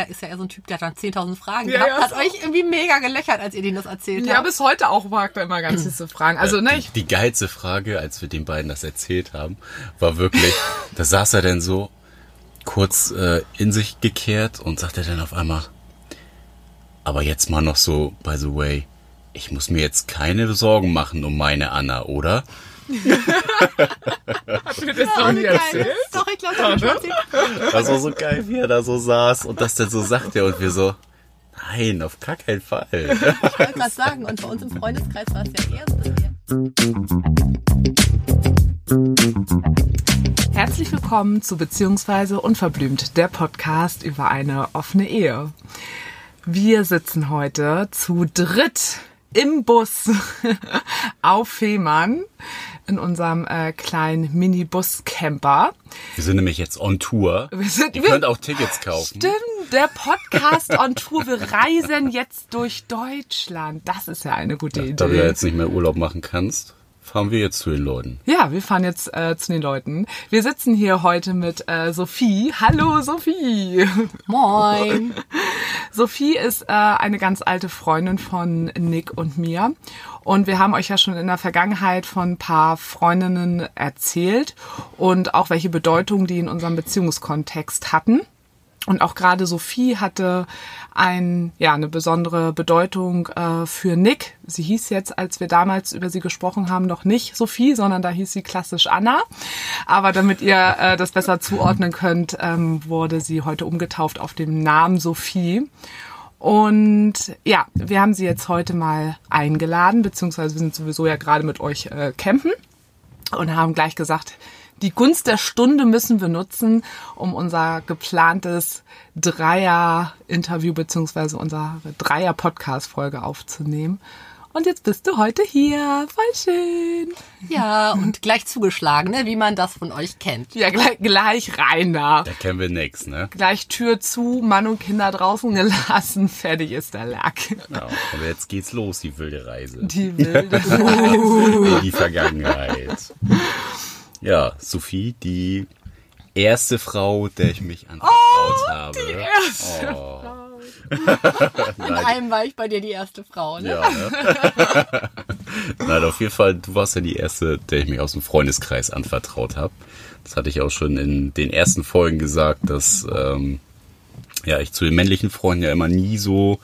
ja, ist ja eher so ein Typ, der hat dann 10.000 Fragen Ja, gehabt. ja, hat euch irgendwie mega gelöchert, als ihr denen das erzählt Ja, habt. bis heute auch mag er immer ganz süße Fragen. Also, ne, ich, Die geilste Frage, als wir den beiden das erzählt haben, war wirklich, da saß er dann so kurz äh, in sich gekehrt und sagte dann auf einmal, aber jetzt mal noch so, by the way, ich muss mir jetzt keine Sorgen machen um meine Anna, oder? Das Oh, nie geil. erzählt. Doch, ich glaube, das erzählt. Das war so geil, wie er da so saß und das dann so sagte und wir so, nein, auf gar keinen Fall. Ich wollte gerade sagen, und bei uns im Freundeskreis war es ja eher so, dass wir Herzlich willkommen zu Beziehungsweise Unverblümt, der Podcast über eine offene Ehe. Wir sitzen heute zu dritt im Bus auf Fehmarn in unserem äh, kleinen Minibus-Camper. Wir sind nämlich jetzt on Tour. Wir sind- Ihr wir- könnt auch Tickets kaufen. Stimmt, der Podcast on Tour. Wir reisen jetzt durch Deutschland. Das ist ja eine gute Idee. Da du ja jetzt nicht mehr Urlaub machen kannst, fahren wir jetzt zu den Leuten. Ja, wir fahren jetzt äh, zu den Leuten. Wir sitzen hier heute mit äh, Sophie. Hallo Sophie. Moin. Sophie ist äh, eine ganz alte Freundin von Nick und mir. Und wir haben euch ja schon in der Vergangenheit von ein paar Freundinnen erzählt und auch welche Bedeutung die in unserem Beziehungskontext hatten. Und auch gerade Sophie hatte ein, ja, eine besondere Bedeutung äh, für Nick. Sie hieß jetzt, als wir damals über sie gesprochen haben, noch nicht Sophie, sondern da hieß sie klassisch Anna. Aber damit ihr äh, das besser zuordnen könnt, ähm, wurde sie heute umgetauft auf den Namen Sophie. Und ja, wir haben sie jetzt heute mal eingeladen, beziehungsweise wir sind sowieso ja gerade mit euch äh, campen und haben gleich gesagt, die Gunst der Stunde müssen wir nutzen, um unser geplantes Dreier-Interview beziehungsweise unsere Dreier-Podcast-Folge aufzunehmen. Und jetzt bist du heute hier. Voll schön. Ja, und gleich zugeschlagen, ne? wie man das von euch kennt. Ja, gleich, gleich rein da. Da kennen wir nix, ne? Gleich Tür zu, Mann und Kinder draußen gelassen. Fertig ist der Lack. Ja, aber jetzt geht's los, die wilde Reise. Die wilde In die Vergangenheit. Ja, Sophie, die erste Frau, der ich mich anvertraut habe. Die erste oh. In allem war ich bei dir die erste Frau, ne? Ja, ne? Nein, auf jeden Fall, du warst ja die erste, der ich mich aus dem Freundeskreis anvertraut habe. Das hatte ich auch schon in den ersten Folgen gesagt, dass ähm, ja ich zu den männlichen Freunden ja immer nie so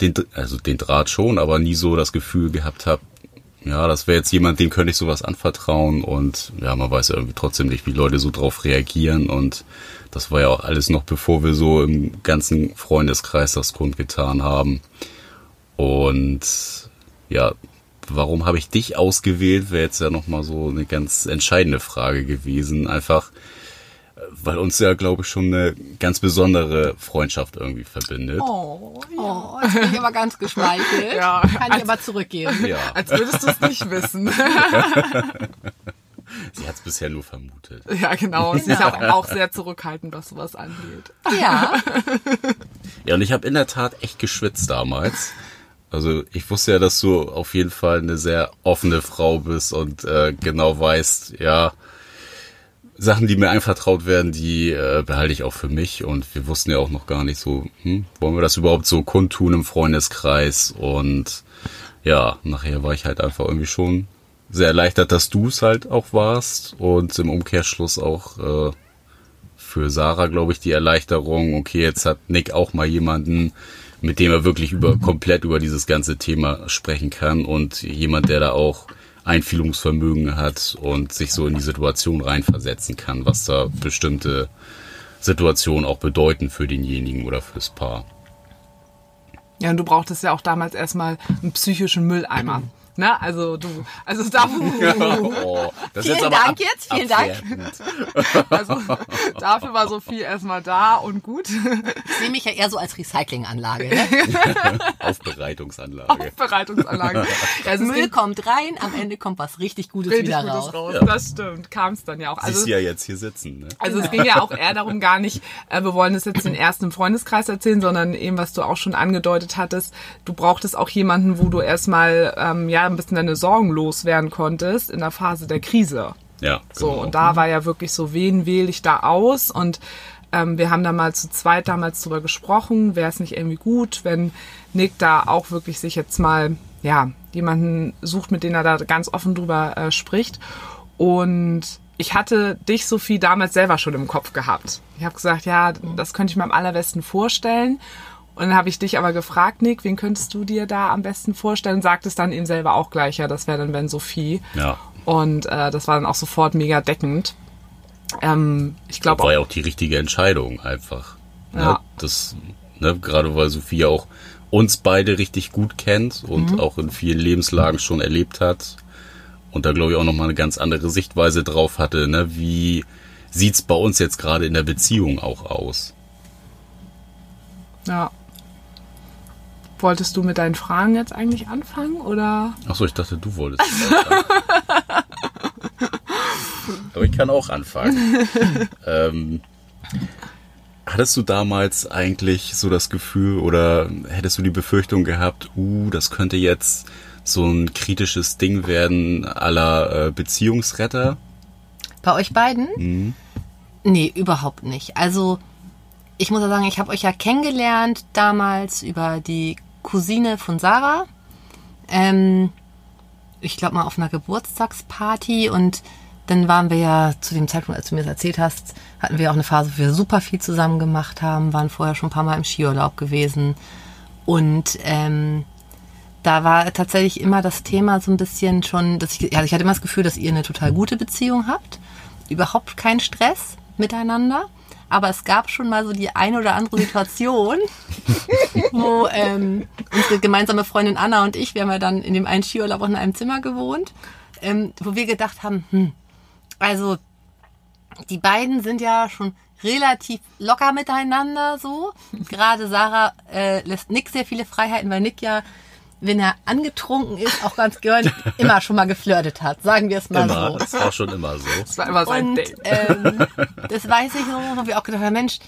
den, also den Draht schon, aber nie so das Gefühl gehabt habe, ja, das wäre jetzt jemand, dem könnte ich sowas anvertrauen und ja, man weiß ja irgendwie trotzdem nicht, wie Leute so drauf reagieren und das war ja auch alles noch bevor wir so im ganzen Freundeskreis das kundgetan haben. Und ja, warum habe ich dich ausgewählt, wäre jetzt ja nochmal so eine ganz entscheidende Frage gewesen. Einfach, weil uns ja, glaube ich, schon eine ganz besondere Freundschaft irgendwie verbindet. Oh, Oh, jetzt bin ich aber ganz geschmeichelt. Ja. Kann ich aber zurückgeben. Ja, als würdest du es nicht wissen. sie hat es bisher nur vermutet. Ja, genau. Sie ist ja auch, auch sehr zurückhaltend, was sowas angeht. Ja, Ja, und ich habe in der Tat echt geschwitzt damals. Also ich wusste ja, dass du auf jeden Fall eine sehr offene Frau bist und äh, genau weißt, ja, Sachen, die mir anvertraut werden, die äh, behalte ich auch für mich. Und wir wussten ja auch noch gar nicht so, hm, wollen wir das überhaupt so kundtun im Freundeskreis? Und ja, nachher war ich halt einfach irgendwie schon sehr erleichtert, dass du es halt auch warst. Und im Umkehrschluss auch äh, für Sarah, glaube ich, die Erleichterung, okay, jetzt hat Nick auch mal jemanden, mit dem er wirklich über komplett über dieses ganze Thema sprechen kann und jemand, der da auch Einfühlungsvermögen hat und sich so in die Situation reinversetzen kann, was da bestimmte Situationen auch bedeuten für denjenigen oder fürs Paar. Ja, und du brauchtest ja auch damals erstmal einen psychischen Mülleimer. Ne? Also du, also da, Oh, das Vielen Dank jetzt, vielen Dank. Dank. also, dafür war Sophie erstmal da und gut. ich sehe mich ja eher so als Recyclinganlage. Ne? Aufbereitungsanlage. Aufbereitungsanlage. Ja, also Müll kommt rein, am Ende kommt was richtig Gutes richtig wieder Gutes raus. raus. Ja. Das stimmt, kam es dann ja auch. Also, du ja jetzt hier sitzen, ne? also es ging ja auch eher darum gar nicht, äh, wir wollen es jetzt den ersten Freundeskreis erzählen, sondern eben, was du auch schon angedeutet hattest, du brauchtest auch jemanden, wo du erstmal ähm, ja ein bisschen deine Sorgen loswerden konntest in der Phase der Krise. Ja, So, genau. und da war ja wirklich so, wen wähle ich da aus? Und ähm, wir haben da mal zu zweit damals drüber gesprochen, wäre es nicht irgendwie gut, wenn Nick da auch wirklich sich jetzt mal, ja, jemanden sucht, mit dem er da ganz offen drüber äh, spricht. Und ich hatte dich, Sophie, damals selber schon im Kopf gehabt. Ich habe gesagt, ja, das könnte ich mir am allerbesten vorstellen. Und dann habe ich dich aber gefragt, Nick, wen könntest du dir da am besten vorstellen? Und sagtest dann eben selber auch gleich, ja, das wäre dann wenn Sophie. Ja. Und äh, das war dann auch sofort mega deckend. Ähm, ich glaube War ja auch die richtige Entscheidung einfach. Ne? Ja. Das, ne, gerade weil Sophie auch uns beide richtig gut kennt und Mhm. auch in vielen Lebenslagen schon erlebt hat. Und da glaube ich auch nochmal eine ganz andere Sichtweise drauf hatte. Ne? Wie sieht's bei uns jetzt gerade in der Beziehung auch aus? Ja. Wolltest du mit deinen Fragen jetzt eigentlich anfangen oder? Achso, ich dachte, du wolltest. anfangen. Aber ich kann auch anfangen. ähm, hattest du damals eigentlich so das Gefühl oder hättest du die Befürchtung gehabt, uh, das könnte jetzt so ein kritisches Ding werden aller äh, Beziehungsretter? Bei euch beiden? Nee, überhaupt nicht. Also, ich muss ja sagen, ich habe euch ja kennengelernt damals über die Cousine von Sarah. Ähm, ich glaube mal auf einer Geburtstagsparty und dann waren wir ja zu dem Zeitpunkt, als du mir das erzählt hast, hatten wir auch eine Phase, wo wir super viel zusammen gemacht haben, waren vorher schon ein paar Mal im Skiurlaub gewesen und ähm, da war tatsächlich immer das Thema so ein bisschen schon, dass ich, also ich hatte immer das Gefühl, dass ihr eine total gute Beziehung habt, überhaupt keinen Stress miteinander, aber es gab schon mal so die eine oder andere Situation, wo ähm, unsere gemeinsame Freundin Anna und ich, wir haben ja dann in dem einen Skiurlaub auch in einem Zimmer gewohnt, ähm, wo wir gedacht haben, hm, also die beiden sind ja schon relativ locker miteinander so. Gerade Sarah äh, lässt Nick sehr viele Freiheiten, weil Nick ja, wenn er angetrunken ist, auch ganz gern immer schon mal geflirtet hat. Sagen wir es mal Immer. so. Das war schon immer so. Das war immer sein Und Date. ähm, das weiß ich noch, wo wir auch gedacht haben, Mensch,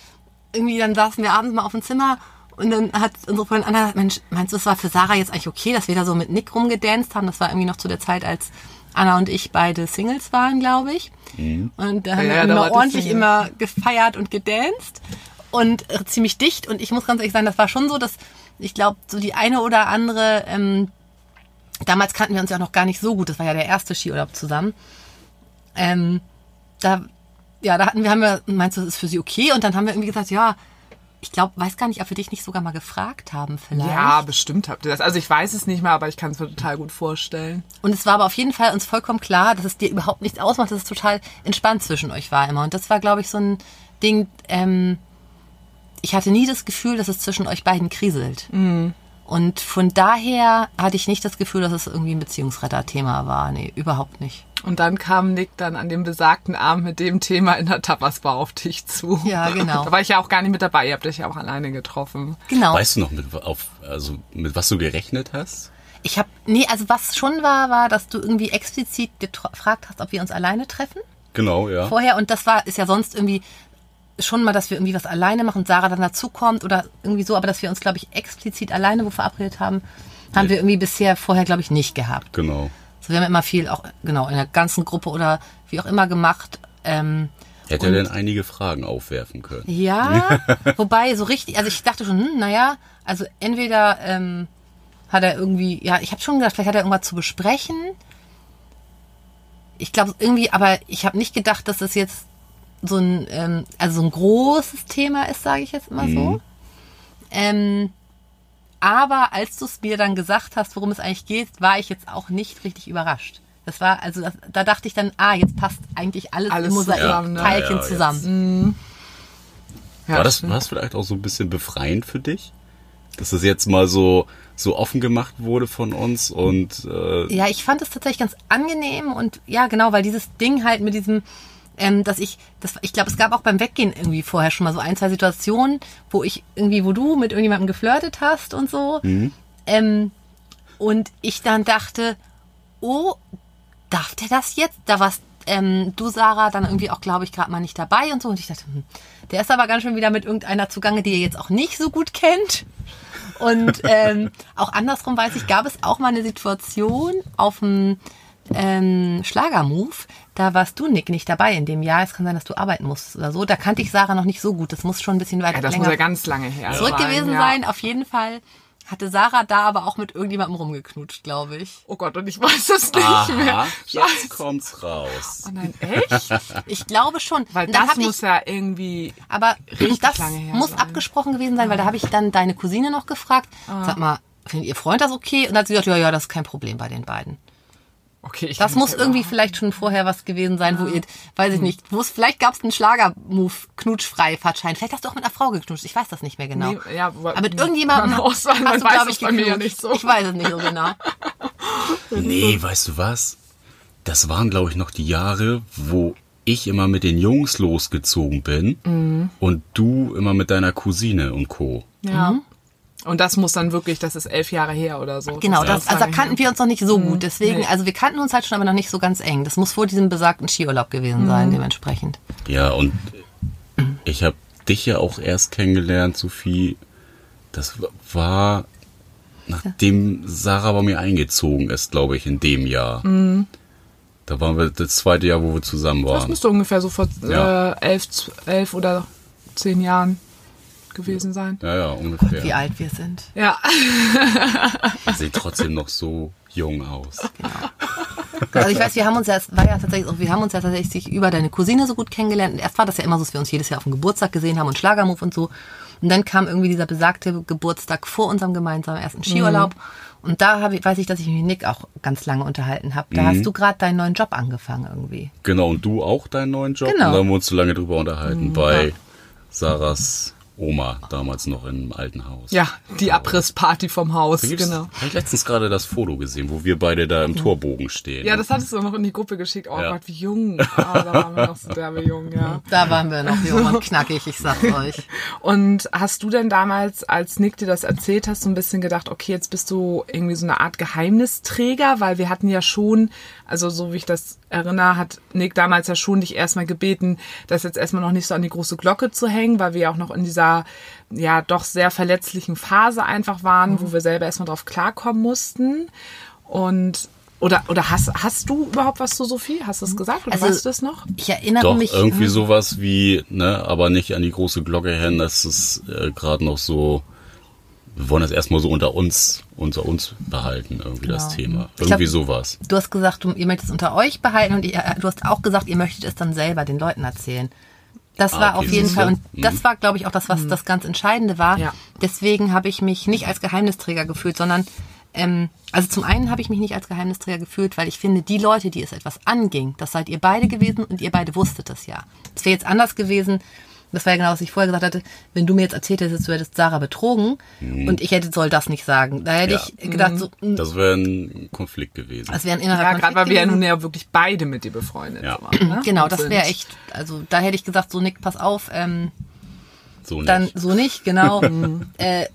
irgendwie dann saßen wir abends mal auf dem Zimmer und dann hat unsere Freundin Anna gesagt, Mensch, meinst du, es war für Sarah jetzt eigentlich okay, dass wir da so mit Nick rumgedanced haben? Das war irgendwie noch zu der Zeit, als Anna und ich beide Singles waren, glaube ich. Und da haben Ja, wir ja, immer ordentlich Single. immer gefeiert und gedanced und äh, ziemlich dicht. Und ich muss ganz ehrlich sagen, das war schon so, dass ich glaube, so die eine oder andere, ähm, damals kannten wir uns ja auch noch gar nicht so gut. Das war ja der erste Skiurlaub zusammen. Ähm, da, ja, da hatten wir, haben wir, meinst du, das ist für sie okay? Und dann haben wir irgendwie gesagt, ja, ich glaube, weiß gar nicht, ob wir dich nicht sogar mal gefragt haben vielleicht. Ja, bestimmt habt ihr das. Also ich weiß es nicht mehr, aber ich kann es mir total gut vorstellen. Und es war aber auf jeden Fall uns vollkommen klar, dass es dir überhaupt nichts ausmacht, dass es total entspannt zwischen euch war immer. Und das war, glaube ich, so ein Ding, ähm, ich hatte nie das Gefühl, dass es zwischen euch beiden kriselt. Und von daher hatte ich nicht das Gefühl, dass es irgendwie ein Beziehungsretter-Thema war. Nee, überhaupt nicht. Und dann kam Nick dann an dem besagten Abend mit dem Thema in der Tapasbar auf dich zu. Ja, genau. Da war ich ja auch gar nicht mit dabei. Ihr habt euch ja auch alleine getroffen. Genau. Weißt du noch, mit, auf, also, mit was du gerechnet hast? Ich habe, nee, also was schon war, war, dass du irgendwie explizit gefragt hast, ob wir uns alleine treffen Genau, ja. vorher. Und das war, ist ja sonst irgendwie schon mal, dass wir irgendwie was alleine machen und Sarah dann dazukommt oder irgendwie so, aber dass wir uns, glaube ich, explizit alleine wo verabredet haben, haben Nee. wir irgendwie bisher vorher, glaube ich, nicht gehabt. Genau. Also wir haben immer viel auch, genau, in der ganzen Gruppe oder wie auch immer gemacht. Ähm, Hätte er denn einige Fragen aufwerfen können? Ja, wobei so richtig, also ich dachte schon, hm, naja, also entweder ähm, hat er irgendwie, ja, ich habe schon gedacht, vielleicht hat er irgendwas zu besprechen. Ich glaube irgendwie, aber ich habe nicht gedacht, dass das jetzt so ein, ähm, also so ein großes Thema ist, sage ich jetzt mal so. Ähm, aber als du es mir dann gesagt hast, worum es eigentlich geht, war ich jetzt auch nicht richtig überrascht. Das war, also das, da dachte ich dann, ah, jetzt passt eigentlich alles, Alles im zusammen, ne? Mosaik-Teilchen Ja, ja, zusammen. Ja, war, das, war das vielleicht auch so ein bisschen befreiend für dich? Dass das jetzt mal so, so offen gemacht wurde von uns und äh, Ja, ich fand es tatsächlich ganz angenehm und ja, genau, weil dieses Ding halt mit diesem, ähm, dass ich, das, ich glaube, es gab auch beim Weggehen irgendwie vorher schon mal so ein, zwei Situationen, wo ich irgendwie, wo du mit irgendjemandem geflirtet hast und so. Ähm, und ich dann dachte, oh, darf der das jetzt? Da warst ähm, du, Sarah, dann irgendwie auch, glaube ich, gerade mal nicht dabei und so. Und ich dachte, hm, der ist aber ganz schön wieder mit irgendeiner zugange, die ihr jetzt auch nicht so gut kennt. Und ähm, auch andersrum weiß ich, gab es auch mal eine Situation auf dem ähm, Schlagermove, da warst du, Nick, nicht dabei in dem Jahr. Es kann sein, dass du arbeiten musst oder so. Da kannte ich Sarah noch nicht so gut. Das muss schon ein bisschen weit Ja, das länger muss ja ganz lange her zurück sein. gewesen ja. sein. Auf jeden Fall hatte Sarah da aber auch mit irgendjemandem rumgeknutscht, glaube ich. Oh Gott, und ich weiß es nicht mehr. Aha, jetzt Scheiße. kommt's raus. Oh nein, echt? Ich glaube schon. Weil das muss ich, ja irgendwie. aber richtig das lange her muss sein. abgesprochen gewesen sein, weil da habe ich dann deine Cousine noch gefragt. Ah. Sag mal, findet ihr Freund das okay? Und dann hat sie gesagt, ja, ja, das ist kein Problem bei den beiden. Okay, ich Das muss ja irgendwie überhaupt- vielleicht schon vorher was gewesen sein, wo ihr, weiß Hm. ich nicht, wo es, vielleicht gab es einen Schlagermove, knutschfrei, Fahrtschein. Vielleicht hast du auch mit einer Frau geknutscht. Ich weiß das nicht mehr genau. Nee, ja, aber- mit irgendjemandem Kann auch sein, hast du, glaube ich, bei mir ja nicht so. Ich weiß es nicht so genau. Nee, weißt du was? Das waren, glaube ich, noch die Jahre, wo ich immer mit den Jungs losgezogen bin Mhm. und du immer mit deiner Cousine und Co. Ja. Und das muss dann wirklich, das ist elf Jahre her oder so. Genau, Das das, also da kannten her. wir uns noch nicht so gut. Deswegen, nee. also wir kannten uns halt schon, aber noch nicht so ganz eng. Das muss vor diesem besagten Skiurlaub gewesen Mhm. sein, dementsprechend. Ja, und ich habe dich ja auch erst kennengelernt, Sophie. Das war nachdem Sarah bei mir eingezogen ist, glaube ich, in dem Jahr. Da waren wir das zweite Jahr, wo wir zusammen Das waren. müsste ungefähr so vor Ja. äh, elf, elf oder zehn Jahren gewesen sein. Ja, ja, ungefähr. Wie alt wir sind. Ja. Er sieht trotzdem noch so jung aus. Also ich weiß, wir haben uns ja, war ja tatsächlich, auch, wir haben uns ja tatsächlich über deine Cousine so gut kennengelernt. Und erst war das ja immer so, dass wir uns jedes Jahr auf dem Geburtstag gesehen haben und Schlagermove und so. Und dann kam irgendwie dieser besagte Geburtstag vor unserem gemeinsamen ersten Skiurlaub. Und da habe ich, weiß ich, dass ich mich mit Nick auch ganz lange unterhalten habe. Da hast du gerade deinen neuen Job angefangen irgendwie. Genau, und du auch deinen neuen Job? Genau. Und da haben wir uns so lange drüber unterhalten bei Sarahs Oma, damals noch im alten Haus. Ja, die Abrissparty vom Haus, Da genau. Habe ich letztens gerade das Foto gesehen, wo wir beide da im Torbogen stehen. Ja, das hattest du noch in die Gruppe geschickt. Oh Ja. Gott, wie jung. Ah, da waren wir noch so derbe jung, ja. Da waren wir noch jung und knackig, ich sag's euch. Und hast du denn damals, als Nick dir das erzählt hast, so ein bisschen gedacht, okay, jetzt bist du irgendwie so eine Art Geheimnisträger, weil wir hatten ja schon, also so wie ich das erinnere, hat Nick damals ja schon dich erstmal gebeten, das jetzt erstmal noch nicht so an die große Glocke zu hängen, weil wir ja auch noch in dieser ja doch sehr verletzlichen Phase einfach waren, wo wir selber erstmal drauf klarkommen mussten. Und oder oder hast hast du überhaupt was zu Sophie? Hast du es gesagt oder Also- weißt du das noch? Ich erinnere Doch, mich. irgendwie sowas wie, ne, aber nicht an die große Glocke hängen, das ist äh, gerade noch so, wir wollen das erstmal so unter uns, unter uns behalten, irgendwie das Thema. Irgendwie glaub- sowas. Du hast gesagt, du, ihr möchtet es unter euch behalten und ihr, du hast auch gesagt, ihr möchtet es dann selber den Leuten erzählen. Das Ah, war okay, auf jeden. Fall, und das war, glaube ich, auch das, was das ganz Entscheidende war. Ja. Deswegen habe ich mich nicht als Geheimnisträger gefühlt, sondern, ähm, also zum einen habe ich mich nicht als Geheimnisträger gefühlt, weil ich finde, die Leute, die es etwas anging, das seid ihr beide gewesen und ihr beide wusstet es ja. Es wäre jetzt anders gewesen, das war ja genau, was ich vorher gesagt hatte, wenn du mir jetzt erzählt hättest, du hättest Sarah betrogen und ich hätte, soll das nicht sagen. Da hätte Ja. ich gedacht, so, mh, Das wäre ein Konflikt gewesen. das wäre ein innerer Ja, Konflikt gerade weil wir ja nun ja wirklich beide mit dir befreundet Ja. waren. Ne? Genau, Und das wäre echt, also da hätte ich gesagt, so Nick, pass auf, ähm, so nicht. dann so nicht, genau. äh,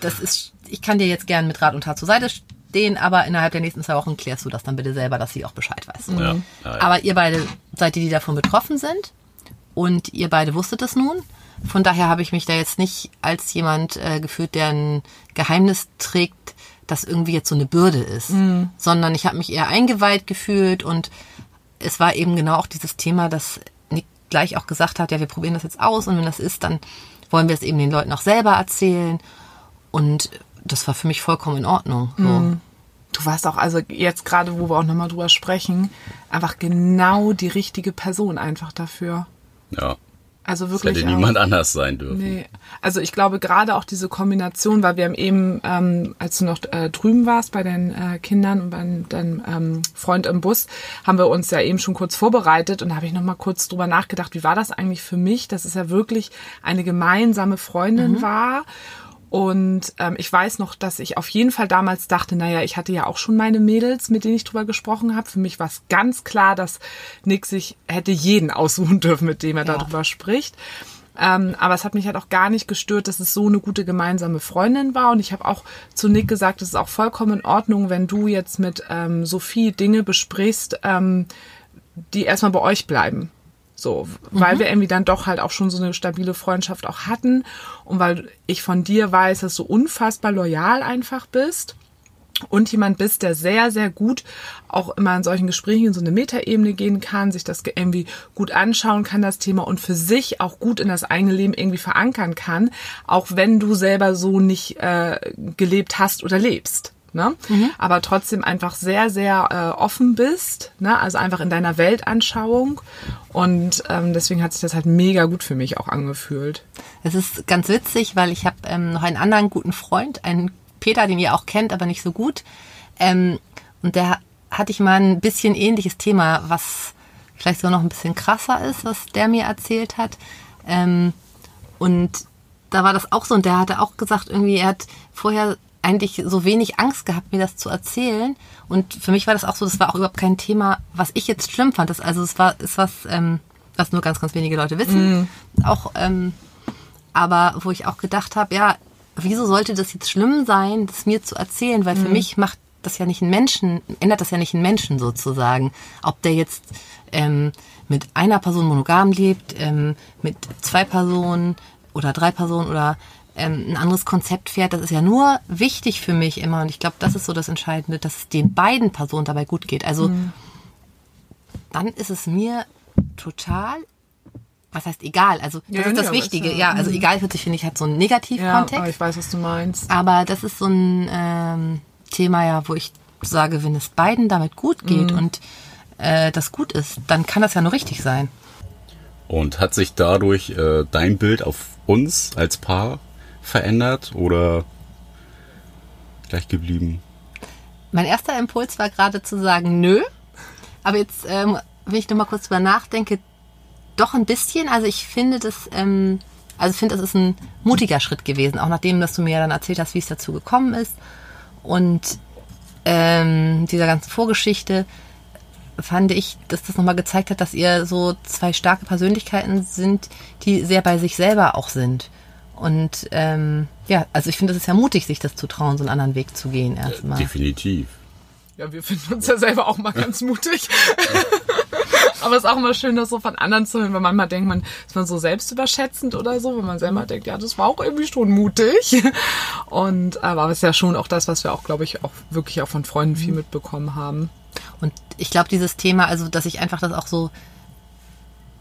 das ist, ich kann dir jetzt gern mit Rat und Tat zur Seite stehen, aber innerhalb der nächsten zwei Wochen klärst du das dann bitte selber, dass sie auch Bescheid weiß. Ja, ja, ja. Aber ihr beide seid die, die davon betroffen sind und ihr beide wusstet es nun. Von daher habe ich mich da jetzt nicht als jemand äh, gefühlt, der ein Geheimnis trägt, das irgendwie jetzt so eine Bürde ist, sondern ich habe mich eher eingeweiht gefühlt und es war eben genau auch dieses Thema, dass Nick gleich auch gesagt hat, ja, wir probieren das jetzt aus und wenn das ist, dann wollen wir es eben den Leuten auch selber erzählen und das war für mich vollkommen in Ordnung. So. Du warst auch, also jetzt gerade, wo wir auch nochmal drüber sprechen, einfach genau die richtige Person einfach dafür. Ja. Also Das wirklich. hätte auch- niemand anders sein dürfen. Nee. Also ich glaube gerade auch diese Kombination, weil wir haben eben, ähm, als du noch äh, drüben warst bei den äh, Kindern und bei deinem ähm, Freund im Bus, haben wir uns ja eben schon kurz vorbereitet und da habe ich noch mal kurz drüber nachgedacht, wie war das eigentlich für mich, dass es ja wirklich eine gemeinsame Freundin war. Und ähm, ich weiß noch, dass ich auf jeden Fall damals dachte, naja, ich hatte ja auch schon meine Mädels, mit denen ich drüber gesprochen habe. Für mich war es ganz klar, dass Nick sich hätte jeden aussuchen dürfen, mit dem er Ja. darüber spricht. Ähm, aber es hat mich halt auch gar nicht gestört, dass es so eine gute gemeinsame Freundin war. Und ich habe auch zu Nick gesagt, es ist auch vollkommen in Ordnung, wenn du jetzt mit ähm, Sophie Dinge besprichst, ähm, die erstmal bei euch bleiben. So, weil wir irgendwie dann doch halt auch schon so eine stabile Freundschaft auch hatten und weil ich von dir weiß, dass du unfassbar loyal einfach bist und jemand bist, der sehr, sehr gut auch immer in solchen Gesprächen in so eine Metaebene gehen kann, sich das irgendwie gut anschauen kann, das Thema und für sich auch gut in das eigene Leben irgendwie verankern kann, auch wenn du selber so nicht äh, gelebt hast oder lebst. Ne? Mhm. Aber trotzdem einfach sehr, sehr äh, offen bist, ne? also einfach in deiner Weltanschauung. Und ähm, deswegen hat sich das halt mega gut für mich auch angefühlt. Es ist ganz witzig, weil ich habe ähm, noch einen anderen guten Freund, einen Peter, den ihr auch kennt, aber nicht so gut. Ähm, und der hatte ich mal ein bisschen ähnliches Thema, was vielleicht so noch ein bisschen krasser ist, was der mir erzählt hat. Ähm, und da war das auch so und der hatte auch gesagt, irgendwie, er hat vorher eigentlich so wenig Angst gehabt, mir das zu erzählen. Und für mich war das auch so, das war auch überhaupt kein Thema, was ich jetzt schlimm fand. Das, also es war, ist was, ähm, was nur ganz, ganz wenige Leute wissen. Mm. Auch, ähm, aber wo ich auch gedacht habe, ja, wieso sollte das jetzt schlimm sein, das mir zu erzählen? Weil für mhm. mich macht das ja nicht einen Menschen, ändert das ja nicht einen Menschen sozusagen. Ob der jetzt ähm, mit einer Person monogam lebt, ähm, mit zwei Personen oder drei Personen oder ähm, ein anderes Konzept fährt, das ist ja nur wichtig für mich immer. Und ich glaube, das ist so das Entscheidende, dass es den beiden Personen dabei gut geht. Also mhm. dann ist es mir total was heißt egal? Also das ja, ist das ja, Wichtige. Ja, also mhm. egal hört sich, finde ich, hat so einen Negativkontext. Ja, ich weiß, was du meinst. Aber das ist so ein ähm, Thema ja, wo ich sage, wenn es beiden damit gut geht mhm. und äh, das gut ist, dann kann das ja nur richtig sein. Und hat sich dadurch äh, dein Bild auf uns als Paar verändert oder gleich geblieben? Mein erster Impuls war gerade zu sagen, nö. Aber jetzt, ähm, wenn ich nochmal kurz drüber nachdenke, doch ein bisschen. Also ich finde das, ähm, also ich finde, das ist ein mutiger Schritt gewesen, auch nachdem, dass du mir dann erzählt hast, wie es dazu gekommen ist. Und ähm, dieser ganzen Vorgeschichte fand ich, dass das nochmal gezeigt hat, dass ihr so zwei starke Persönlichkeiten sind, die sehr bei sich selber auch sind. Und ähm, ja, also ich finde, es ist ja mutig, sich das zu trauen, so einen anderen Weg zu gehen erstmal. Definitiv. Ja, wir finden uns ja selber auch mal ganz mutig. Aber es ist auch immer schön, das so von anderen zu hören, weil manchmal denkt man, ist man so selbstüberschätzend oder so, wenn man selber denkt, ja, das war auch irgendwie schon mutig. Und aber es ist ja schon auch das, was wir auch, glaube ich, auch wirklich auch von Freunden viel mitbekommen haben. Und ich glaube, dieses Thema, also dass ich einfach das auch so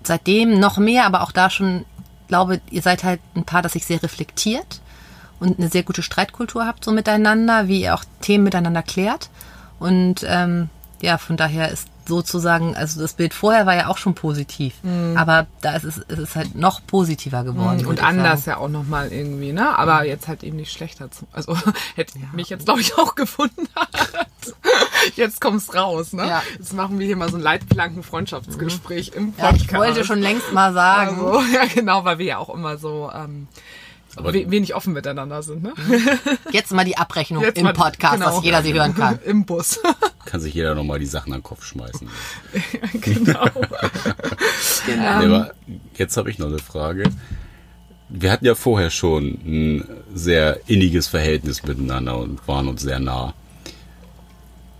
seitdem noch mehr, aber auch da schon glaube, ihr seid halt ein Paar, das sich sehr reflektiert und eine sehr gute Streitkultur habt so miteinander, wie ihr auch Themen miteinander klärt. Und ähm, ja, von daher ist sozusagen, also das Bild vorher war ja auch schon positiv, mhm. aber da ist es, es ist halt noch positiver geworden. Mhm. Und anders sagen. ja auch nochmal irgendwie, ne? Aber jetzt halt eben nicht schlechter zu. Also hätte ja. mich jetzt, glaube ich, auch gefunden. jetzt kommt's raus, ne? Ja. Jetzt machen wir hier mal so ein Leitplanken-Freundschaftsgespräch mhm. im Podcast. Ja, ich wollte schon längst mal sagen. Also, ja, genau, weil wir ja auch immer so ähm, aber wenig offen miteinander sind. Ne? Jetzt mal die Abrechnung Jetzt im Podcast, genau. dass jeder sie hören kann. Im Bus. Kann sich jeder nochmal die Sachen an den Kopf schmeißen. genau. genau. aber jetzt habe ich noch eine Frage. Wir hatten ja vorher schon ein sehr inniges Verhältnis miteinander und waren uns sehr nah.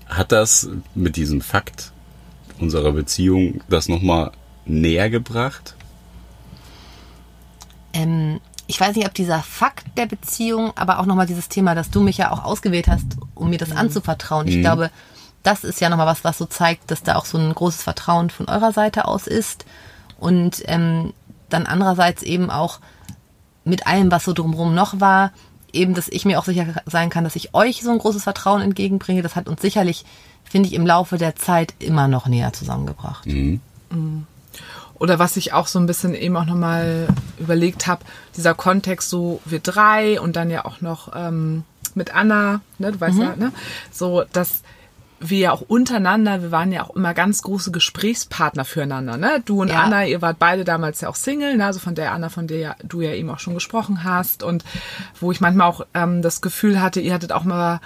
Hat das mit diesem Fakt unserer Beziehung das nochmal näher gebracht? Ähm, ich weiß nicht, ob dieser Fakt der Beziehung, aber auch nochmal dieses Thema, dass du mich ja auch ausgewählt hast, um mir das mhm. anzuvertrauen. Ich mhm. glaube, das ist ja nochmal was, was so zeigt, dass da auch so ein großes Vertrauen von eurer Seite aus ist. Und ähm, dann andererseits eben auch mit allem, was so drumherum noch war, eben, dass ich mir auch sicher sein kann, dass ich euch so ein großes Vertrauen entgegenbringe. Das hat uns sicherlich, finde ich, im Laufe der Zeit immer noch näher zusammengebracht. Mhm. Mhm. Oder was ich auch so ein bisschen eben auch nochmal überlegt habe, dieser Kontext so wir drei und dann ja auch noch ähm, mit Anna, ne, du weißt mhm. ja, ne? So, dass wir ja auch untereinander, wir waren ja auch immer ganz große Gesprächspartner füreinander, ne? Du und ja. Anna, ihr wart beide damals ja auch Single, ne? Also von der Anna, von der du ja eben auch schon gesprochen hast und wo ich manchmal auch ähm, das Gefühl hatte, ihr hattet auch mal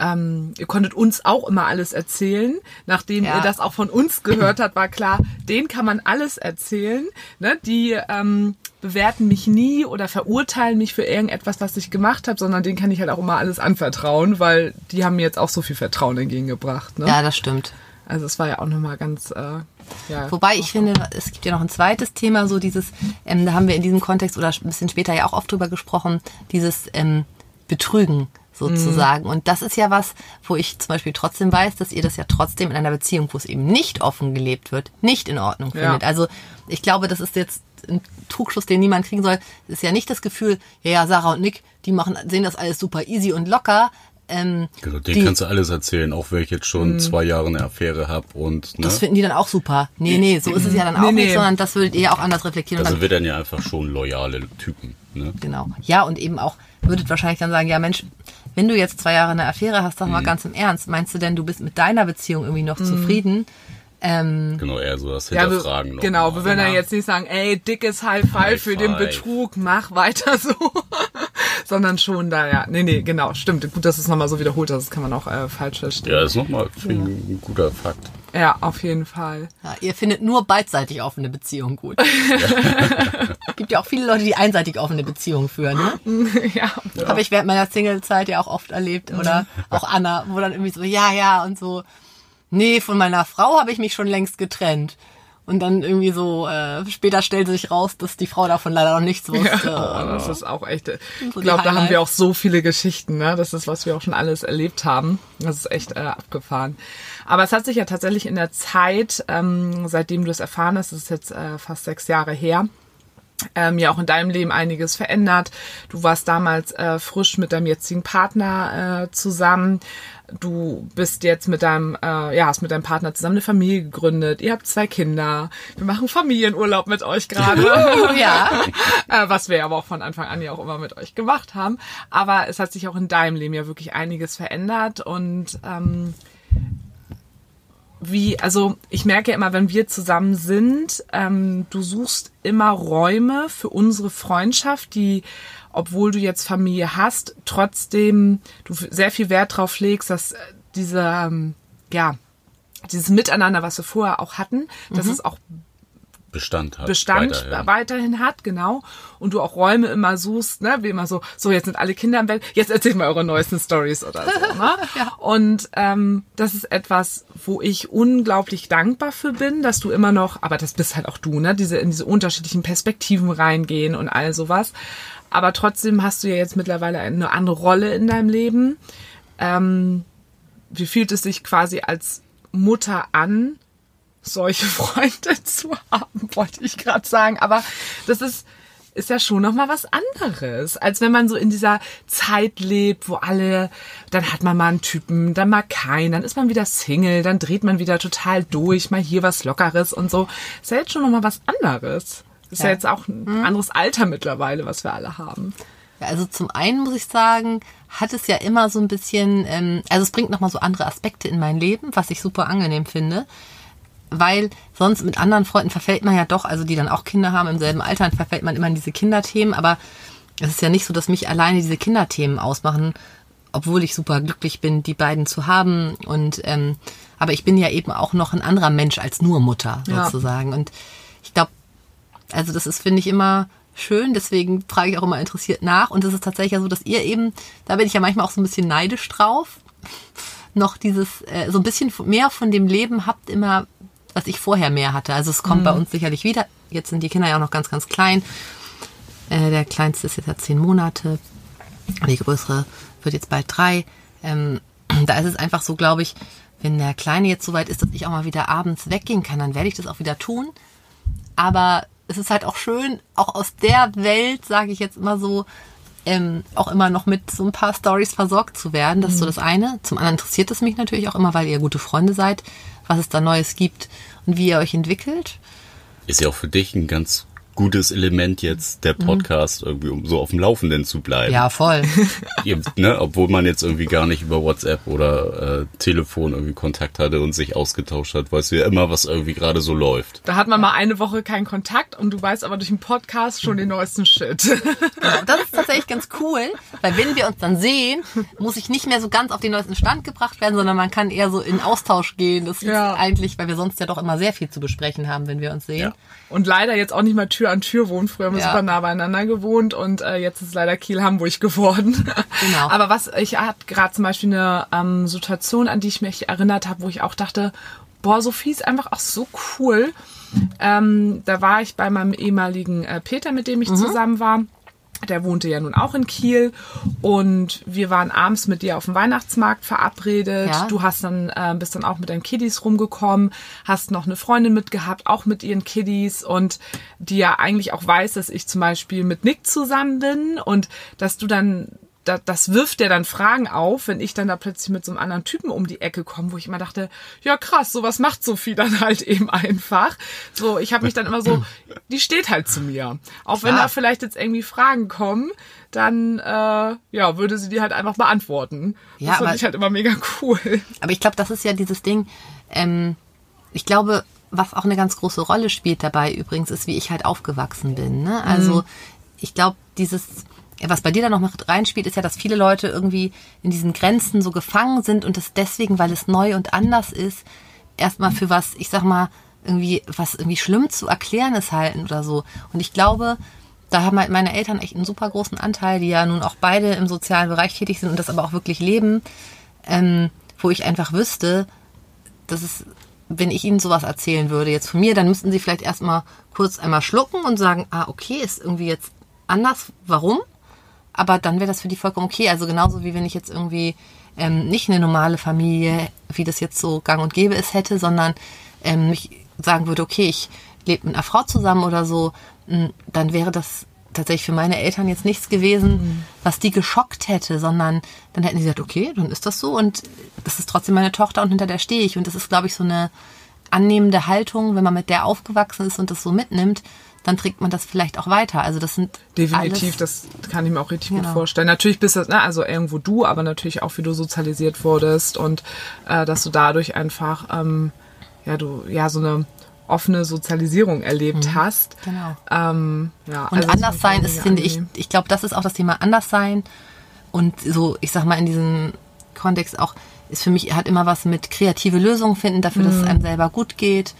ähm, ihr konntet uns auch immer alles erzählen. Nachdem ja. ihr das auch von uns gehört habt, war klar, den kann man alles erzählen. Ne? Die ähm, bewerten mich nie oder verurteilen mich für irgendetwas, was ich gemacht habe, sondern denen kann ich halt auch immer alles anvertrauen, weil die haben mir jetzt auch so viel Vertrauen entgegengebracht. Ne? Ja, das stimmt. Also es war ja auch nochmal ganz. Äh, ja, Wobei ich finde, es gibt ja noch ein zweites Thema, so dieses, ähm, da haben wir in diesem Kontext oder ein bisschen später ja auch oft drüber gesprochen, dieses ähm, Betrügen sozusagen. Und das ist ja was, wo ich zum Beispiel trotzdem weiß, dass ihr das ja trotzdem in einer Beziehung, wo es eben nicht offen gelebt wird, nicht in Ordnung Ja. findet. Also ich glaube, das ist jetzt ein Trugschluss, den niemand kriegen soll. Es ist ja nicht das Gefühl, ja, ja, Sarah und Nick, die machen, sehen das alles super easy und locker. Ähm, Genau, den die- kannst du alles erzählen, auch wenn ich jetzt schon zwei Jahre eine Affäre habe und ne? das finden die dann auch super. Nee, nee, so ist es ja dann auch Nee, nicht, nee. sondern das würdet ihr ja auch anders reflektieren. Also wir dann ja einfach schon loyale Typen. Ne? genau. Ja, und eben auch, würdet wahrscheinlich dann sagen, ja Mensch, wenn du jetzt zwei Jahre eine Affäre hast, sag mal ganz im Ernst, meinst du denn, du bist mit deiner Beziehung irgendwie noch zufrieden? Ähm, Genau, eher so das Ja, wir, Hinterfragen genau, mal. wir werden ja Genau. jetzt nicht sagen, ey, dickes High Five High für den. Betrug, mach weiter so. Sondern schon da, ja. Nee, nee, genau, stimmt. Gut, dass du es nochmal so wiederholt hast, das kann man auch äh, falsch verstehen. Ja, ist nochmal ein guter Fakt. Ja, auf jeden Fall. ja, ihr findet nur beidseitig offene Beziehungen gut. Gibt ja auch viele Leute, die einseitig offene Beziehungen führen, ne? ja. Habe ich während meiner Single-Zeit ja auch oft erlebt. Oder auch Anna, wo dann irgendwie so, ja, ja, und so, nee, von meiner Frau habe ich mich schon längst getrennt. Und dann irgendwie so, äh, später stellte sich raus, dass die Frau davon leider noch nichts wusste. Oh, das ist auch echt. Ich So glaube, da haben wir auch so viele Geschichten, ne? Das ist, was wir auch schon alles erlebt haben. Das ist echt äh, abgefahren. Aber es hat sich ja tatsächlich in der Zeit, ähm, seitdem du es erfahren hast, das ist jetzt äh, fast sechs Jahre her, ähm, ja auch in deinem Leben einiges verändert. Du warst damals äh, frisch mit deinem jetzigen Partner äh, zusammen. Du bist jetzt mit deinem, äh, ja, hast mit deinem Partner zusammen eine Familie gegründet. Ihr habt zwei Kinder. Wir machen Familienurlaub mit euch gerade. Oh, ja. äh, was wir aber auch von Anfang an ja auch immer mit euch gemacht haben. Aber es hat sich auch in deinem Leben ja wirklich einiges verändert und ähm, wie, also ich merke ja immer, wenn wir zusammen sind, ähm, du suchst immer Räume für unsere Freundschaft, die, obwohl du jetzt Familie hast, trotzdem du sehr viel Wert drauf legst, dass äh, diese, ähm, ja, dieses Miteinander, was wir vorher auch hatten, dass es auch Bestand hat. Bestand weiterhin. weiterhin. hat, genau. Und du auch Räume immer suchst, ne, wie immer so, so jetzt sind alle Kinder im Bett, jetzt erzählt mal eure neuesten Stories oder so, ne? Und ähm, das ist etwas, wo ich unglaublich dankbar für bin, dass du immer noch, aber das bist halt auch du, ne, diese in diese unterschiedlichen Perspektiven reingehen und all sowas. Aber trotzdem hast du ja jetzt mittlerweile eine andere Rolle in deinem Leben. Ähm, wie fühlt es sich quasi als Mutter an, solche Freunde zu haben, wollte ich gerade sagen. Aber das ist, ist ja schon nochmal was anderes, als wenn man so in dieser Zeit lebt, wo alle, dann hat man mal einen Typen, dann mal keinen, dann ist man wieder Single, dann dreht man wieder total durch, mal hier was Lockeres und so. Ist ja jetzt schon nochmal was anderes. Ist ja, Ja. jetzt auch ein anderes Alter mittlerweile, was wir alle haben. Ja, also zum einen muss ich sagen, hat es ja immer so ein bisschen, ähm, also es bringt nochmal so andere Aspekte in mein Leben, was ich super angenehm finde. Weil sonst mit anderen Freunden verfällt man ja doch, also die dann auch Kinder haben im selben Alter, dann verfällt man immer in diese Kinderthemen. Aber es ist ja nicht so, dass mich alleine diese Kinderthemen ausmachen, obwohl ich super glücklich bin, die beiden zu haben. Und ähm, aber ich bin ja eben auch noch ein anderer Mensch als nur Mutter Ja. sozusagen. Und ich glaube, also das ist, finde ich, immer schön, deswegen frage ich auch immer interessiert nach. Und es ist tatsächlich ja so, dass ihr eben, da bin ich ja manchmal auch so ein bisschen neidisch drauf, noch dieses, äh, so ein bisschen mehr von dem Leben habt immer, was ich vorher mehr hatte. Also es kommt bei uns sicherlich wieder. Jetzt sind die Kinder ja auch noch ganz, ganz klein. Äh, der kleinste ist jetzt ja zehn Monate. Die größere wird jetzt bald drei. Ähm, da ist es einfach so, glaube ich, wenn der Kleine jetzt so weit ist, dass ich auch mal wieder abends weggehen kann, dann werde ich das auch wieder tun. Aber es ist halt auch schön, auch aus der Welt, sage ich jetzt immer so, ähm, auch immer noch mit so ein paar Stories versorgt zu werden. Das ist so das eine. Zum anderen interessiert es mich natürlich auch immer, weil ihr gute Freunde seid, was es da Neues gibt und wie ihr euch entwickelt. Ist ja auch für dich ein ganz gutes Element jetzt, der Podcast, irgendwie, um so auf dem Laufenden zu bleiben. Ja, voll. Ne, obwohl man jetzt irgendwie gar nicht über WhatsApp oder äh, Telefon irgendwie Kontakt hatte und sich ausgetauscht hat, weißt du ja immer, was irgendwie gerade so läuft. Da hat man mal eine Woche keinen Kontakt und du weißt aber durch den Podcast schon den neuesten Shit. Genau, das ist tatsächlich ganz cool, weil wenn wir uns dann sehen, muss ich nicht mehr so ganz auf den neuesten Stand gebracht werden, sondern man kann eher so in Austausch gehen. Das ist Ja. eigentlich, weil wir sonst ja doch immer sehr viel zu besprechen haben, wenn wir uns sehen. Ja. Und leider jetzt auch nicht mal Tür an Tür wohnen. Früher haben wir Ja. super nah beieinander gewohnt und äh, jetzt ist leider Kiel-Hamburg geworden. Genau. Aber was, ich hatte gerade zum Beispiel eine ähm, Situation, an die ich mich erinnert habe, wo ich auch dachte, boah, Sophie ist einfach auch so cool. Ähm, da war ich bei meinem ehemaligen äh, Peter, mit dem ich zusammen war. Der wohnte ja nun auch in Kiel und wir waren abends mit dir auf dem Weihnachtsmarkt verabredet. Ja. Du hast dann äh, bist dann auch mit deinen Kiddies rumgekommen, hast noch eine Freundin mitgehabt, auch mit ihren Kiddies und die ja eigentlich auch weiß, dass ich zum Beispiel mit Nick zusammen bin und dass du dann da, das wirft ja dann Fragen auf, wenn ich dann da plötzlich mit so einem anderen Typen um die Ecke komme, wo ich immer dachte, ja krass, sowas macht Sophie dann halt eben einfach. So, ich habe mich dann immer so, die steht halt zu mir. Auch wenn Klar. da vielleicht jetzt irgendwie Fragen kommen, dann äh, ja, würde sie die halt einfach beantworten. Ja, das fand aber- ich halt immer mega cool. Aber ich glaube, das ist ja dieses Ding. Ähm, ich glaube, was auch eine ganz große Rolle spielt dabei übrigens, ist, wie ich halt aufgewachsen bin. Ne? Also ich glaube, dieses, was bei dir da noch mit reinspielt, ist ja, dass viele Leute irgendwie in diesen Grenzen so gefangen sind und das deswegen, weil es neu und anders ist, erstmal für was, ich sag mal, irgendwie, was irgendwie schlimm zu erklären ist halten oder so. Und ich glaube, da haben halt meine Eltern echt einen super großen Anteil, die ja nun auch beide im sozialen Bereich tätig sind und das aber auch wirklich leben, ähm, wo ich einfach wüsste, dass es, wenn ich ihnen sowas erzählen würde, jetzt von mir, dann müssten sie vielleicht erstmal kurz einmal schlucken und sagen, ah, okay, ist irgendwie jetzt anders, warum? Aber dann wäre das für die vollkommen okay. Also genauso wie wenn ich jetzt irgendwie ähm, nicht eine normale Familie, wie das jetzt so gang und gäbe ist, hätte, sondern ähm, mich sagen würde, okay, ich lebe mit einer Frau zusammen oder so, mh, dann wäre das tatsächlich für meine Eltern jetzt nichts gewesen, was die geschockt hätte, sondern dann hätten sie gesagt, okay, dann ist das so und das ist trotzdem meine Tochter und hinter der stehe ich. Und das ist, glaube ich, so eine annehmende Haltung, wenn man mit der aufgewachsen ist und das so mitnimmt, dann trägt man das vielleicht auch weiter. Also das sind Definitiv, alles, das kann ich mir auch richtig gut Genau. vorstellen. Natürlich bist das, ne, also irgendwo du, aber natürlich auch, wie du sozialisiert wurdest und äh, dass du dadurch einfach, ähm, ja, du, ja, so eine offene Sozialisierung erlebt hast. Genau. Ähm, ja, Und also anders sein ist, finde ich, ich glaube, das ist auch das Thema anders sein. Und so, ich sag mal, in diesem Kontext auch, ist für mich, hat immer was mit kreative Lösungen finden, dafür, dass es Mhm. einem selber gut geht.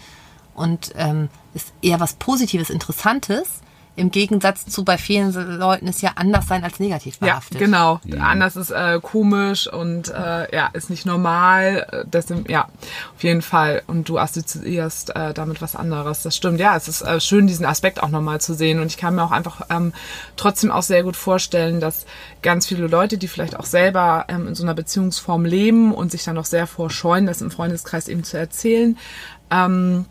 Und ähm, ist eher was Positives, Interessantes. Im Gegensatz zu bei vielen Leuten ist ja anders sein als negativ Ja, behaftet. genau. Anders ist äh, komisch und äh, ja, ist nicht normal. Äh, Deswegen, ja, auf jeden Fall. Und du assoziierst äh, damit was anderes. Das stimmt. Ja, es ist äh, schön, diesen Aspekt auch nochmal zu sehen. Und ich kann mir auch einfach ähm, trotzdem auch sehr gut vorstellen, dass ganz viele Leute, die vielleicht auch selber ähm, in so einer Beziehungsform leben und sich dann noch sehr vorscheuen, das im Freundeskreis eben zu erzählen, ähm,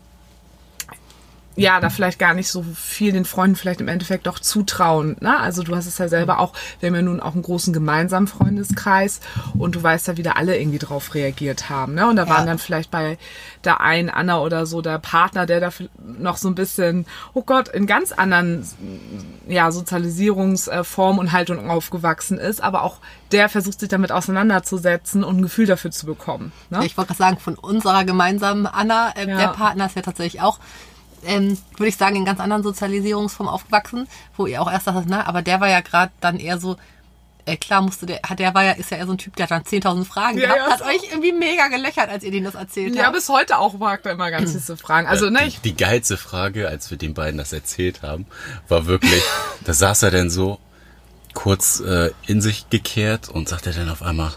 ja, da vielleicht gar nicht so viel den Freunden vielleicht im Endeffekt doch zutrauen. Ne? Also du hast es ja selber auch, wir haben ja nun auch einen großen gemeinsamen Freundeskreis und du weißt ja, wie da alle irgendwie drauf reagiert haben. Ne? Und da Ja. waren dann vielleicht bei der einen Anna oder so der Partner, der da noch so ein bisschen, oh Gott, in ganz anderen ja, Sozialisierungsform und Haltung aufgewachsen ist, aber auch der versucht sich damit auseinanderzusetzen und ein Gefühl dafür zu bekommen. Ne? Ich wollte gerade sagen, von unserer gemeinsamen Anna, äh, Ja. der Partner ist ja tatsächlich auch, ähm, würde ich sagen, in ganz anderen Sozialisierungsformen aufgewachsen, wo ihr auch erst sagt, na, aber der war ja gerade dann eher so, äh, klar musste der, hat der war ja, ist ja eher so ein Typ, der hat dann 10.000 Fragen Ja, gehabt, ja, hat euch irgendwie mega gelöchert, als ihr denen das erzählt ja, habt. bis heute auch mag er immer ganz süße Fragen. Also, ne, ich die geilste Frage, als wir den beiden das erzählt haben, war wirklich, da saß er dann so kurz äh, in sich gekehrt und sagte dann auf einmal,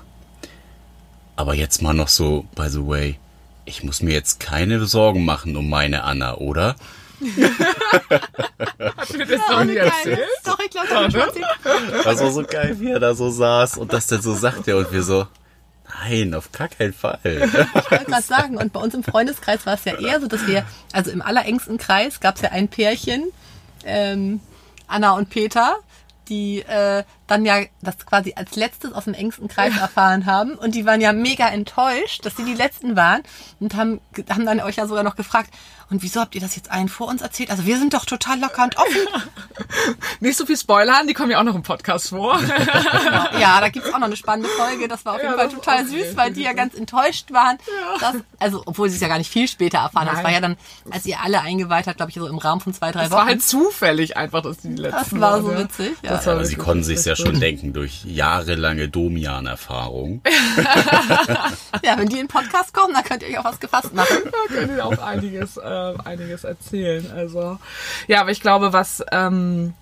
aber jetzt mal noch so, by the way, ich muss mir jetzt keine Sorgen machen um meine Anna, oder? Hat mir das noch nie Geil. erzählt? Doch, ich glaube, das erzählt. Das war so geil, wie er da so saß und das dann so sagte und wir so, nein, auf gar keinen Fall. Ich wollte gerade sagen, und bei uns im Freundeskreis war es ja eher so, dass wir, also im allerengsten Kreis gab es ja ein Pärchen, ähm, Anna und Peter, die äh, dann ja das quasi als letztes aus dem engsten Kreis erfahren haben. Und die waren ja mega enttäuscht, dass sie die Letzten waren und haben, haben dann euch ja sogar noch gefragt, und wieso habt ihr das jetzt allen vor uns erzählt? Also wir sind doch total locker und offen. Nicht so viel spoilern, die kommen ja auch noch im Podcast vor. Ja, da gibt's auch noch eine spannende Folge. Das war auf Ja, jeden Fall das ist total süß, weil die ja ganz enttäuscht waren. Dass, also, obwohl sie es ja gar nicht viel später erfahren haben. Das war ja dann, als ihr alle eingeweiht habt, glaube ich, so im Rahmen von zwei, drei Es Wochen. war halt zufällig einfach, dass die letzten Das war so ja. witzig, ja. Das war Aber sie wirklich konnten sich's ja richtig schon gut. denken durch jahrelange Domian-Erfahrung. ja, wenn die in den Podcast kommen, dann könnt ihr euch auch was gefasst machen. Da könnt ihr auch einiges, äh, einiges erzählen. Also ja, aber ich glaube, was ähm,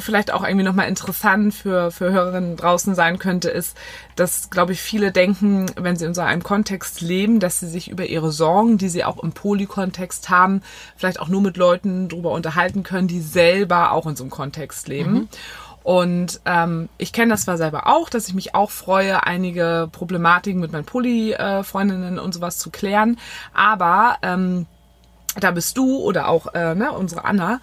vielleicht auch irgendwie nochmal interessant für, für Hörerinnen draußen sein könnte, ist, dass, glaube ich, viele denken, wenn sie in so einem Kontext leben, dass sie sich über ihre Sorgen, die sie auch im Polykontext haben, vielleicht auch nur mit Leuten drüber unterhalten können, die selber auch in so einem Kontext leben. Mhm. Und ähm, ich kenne das zwar selber auch, dass ich mich auch freue, einige Problematiken mit meinen Poly-Freundinnen und sowas zu klären. Aber ähm, da bist du oder auch äh, ne, unsere Anna,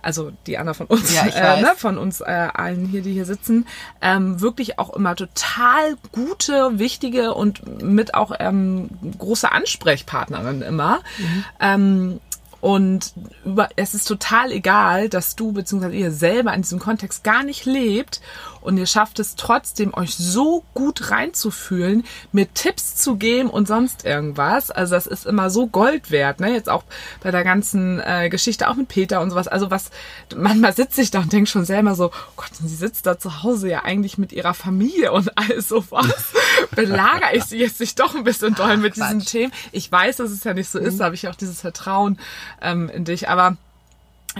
also die Anna von uns, ja, äh, ne, von uns äh, allen hier, die hier sitzen, ähm, wirklich auch immer total gute, wichtige und mit auch ähm, große Ansprechpartnerin immer. Mhm. Ähm, und über, es ist total egal, dass du bzw. ihr selber in diesem Kontext gar nicht lebt und ihr schafft es trotzdem, euch so gut reinzufühlen, mir Tipps zu geben und sonst irgendwas. Also das ist immer so Gold wert, ne? Jetzt auch bei der ganzen äh, Geschichte, auch mit Peter und sowas. Also was, manchmal sitze ich da und denke schon selber so, oh Gott, sie sitzt da zu Hause ja eigentlich mit ihrer Familie und all sowas. Belagere ich sie jetzt nicht doch ein bisschen doll mit Quatsch. diesen Themen? Ich weiß, dass es ja nicht so ist, mhm. da habe ich auch dieses Vertrauen ähm, in dich, aber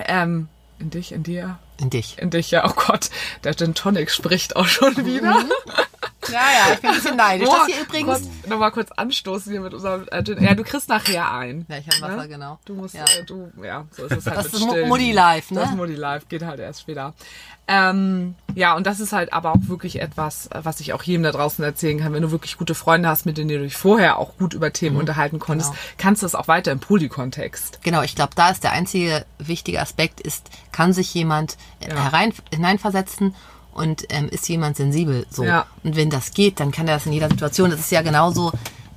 ähm, in dich, in dir? In dich. In dich, ja. Oh Gott, der Gin Tonic spricht auch schon wieder. Mhm. Ja, ja, ich bin ein bisschen neidisch. Boah, das hier übrigens. Nochmal kurz anstoßen hier mit unserem äh, Gin. Ja, du kriegst nachher ein. Ja, ich habe Wasser, ne? genau. Du musst, ja. Äh, du, ja, so ist es halt. Das ist Mutti Live, ne? Das ist Mutti Live, geht halt erst später. Ähm, ja, und das ist halt aber auch wirklich etwas, was ich auch jedem da draußen erzählen kann. Wenn du wirklich gute Freunde hast, mit denen du dich vorher auch gut über Themen mhm, unterhalten konntest, genau. kannst du das auch weiter im Polykontext. Genau, ich glaube, da ist der einzige wichtige Aspekt, ist, kann sich jemand ja. herein, hineinversetzen und ähm, ist jemand sensibel so. Ja. Und wenn das geht, dann kann er das in jeder Situation. Das ist ja genauso,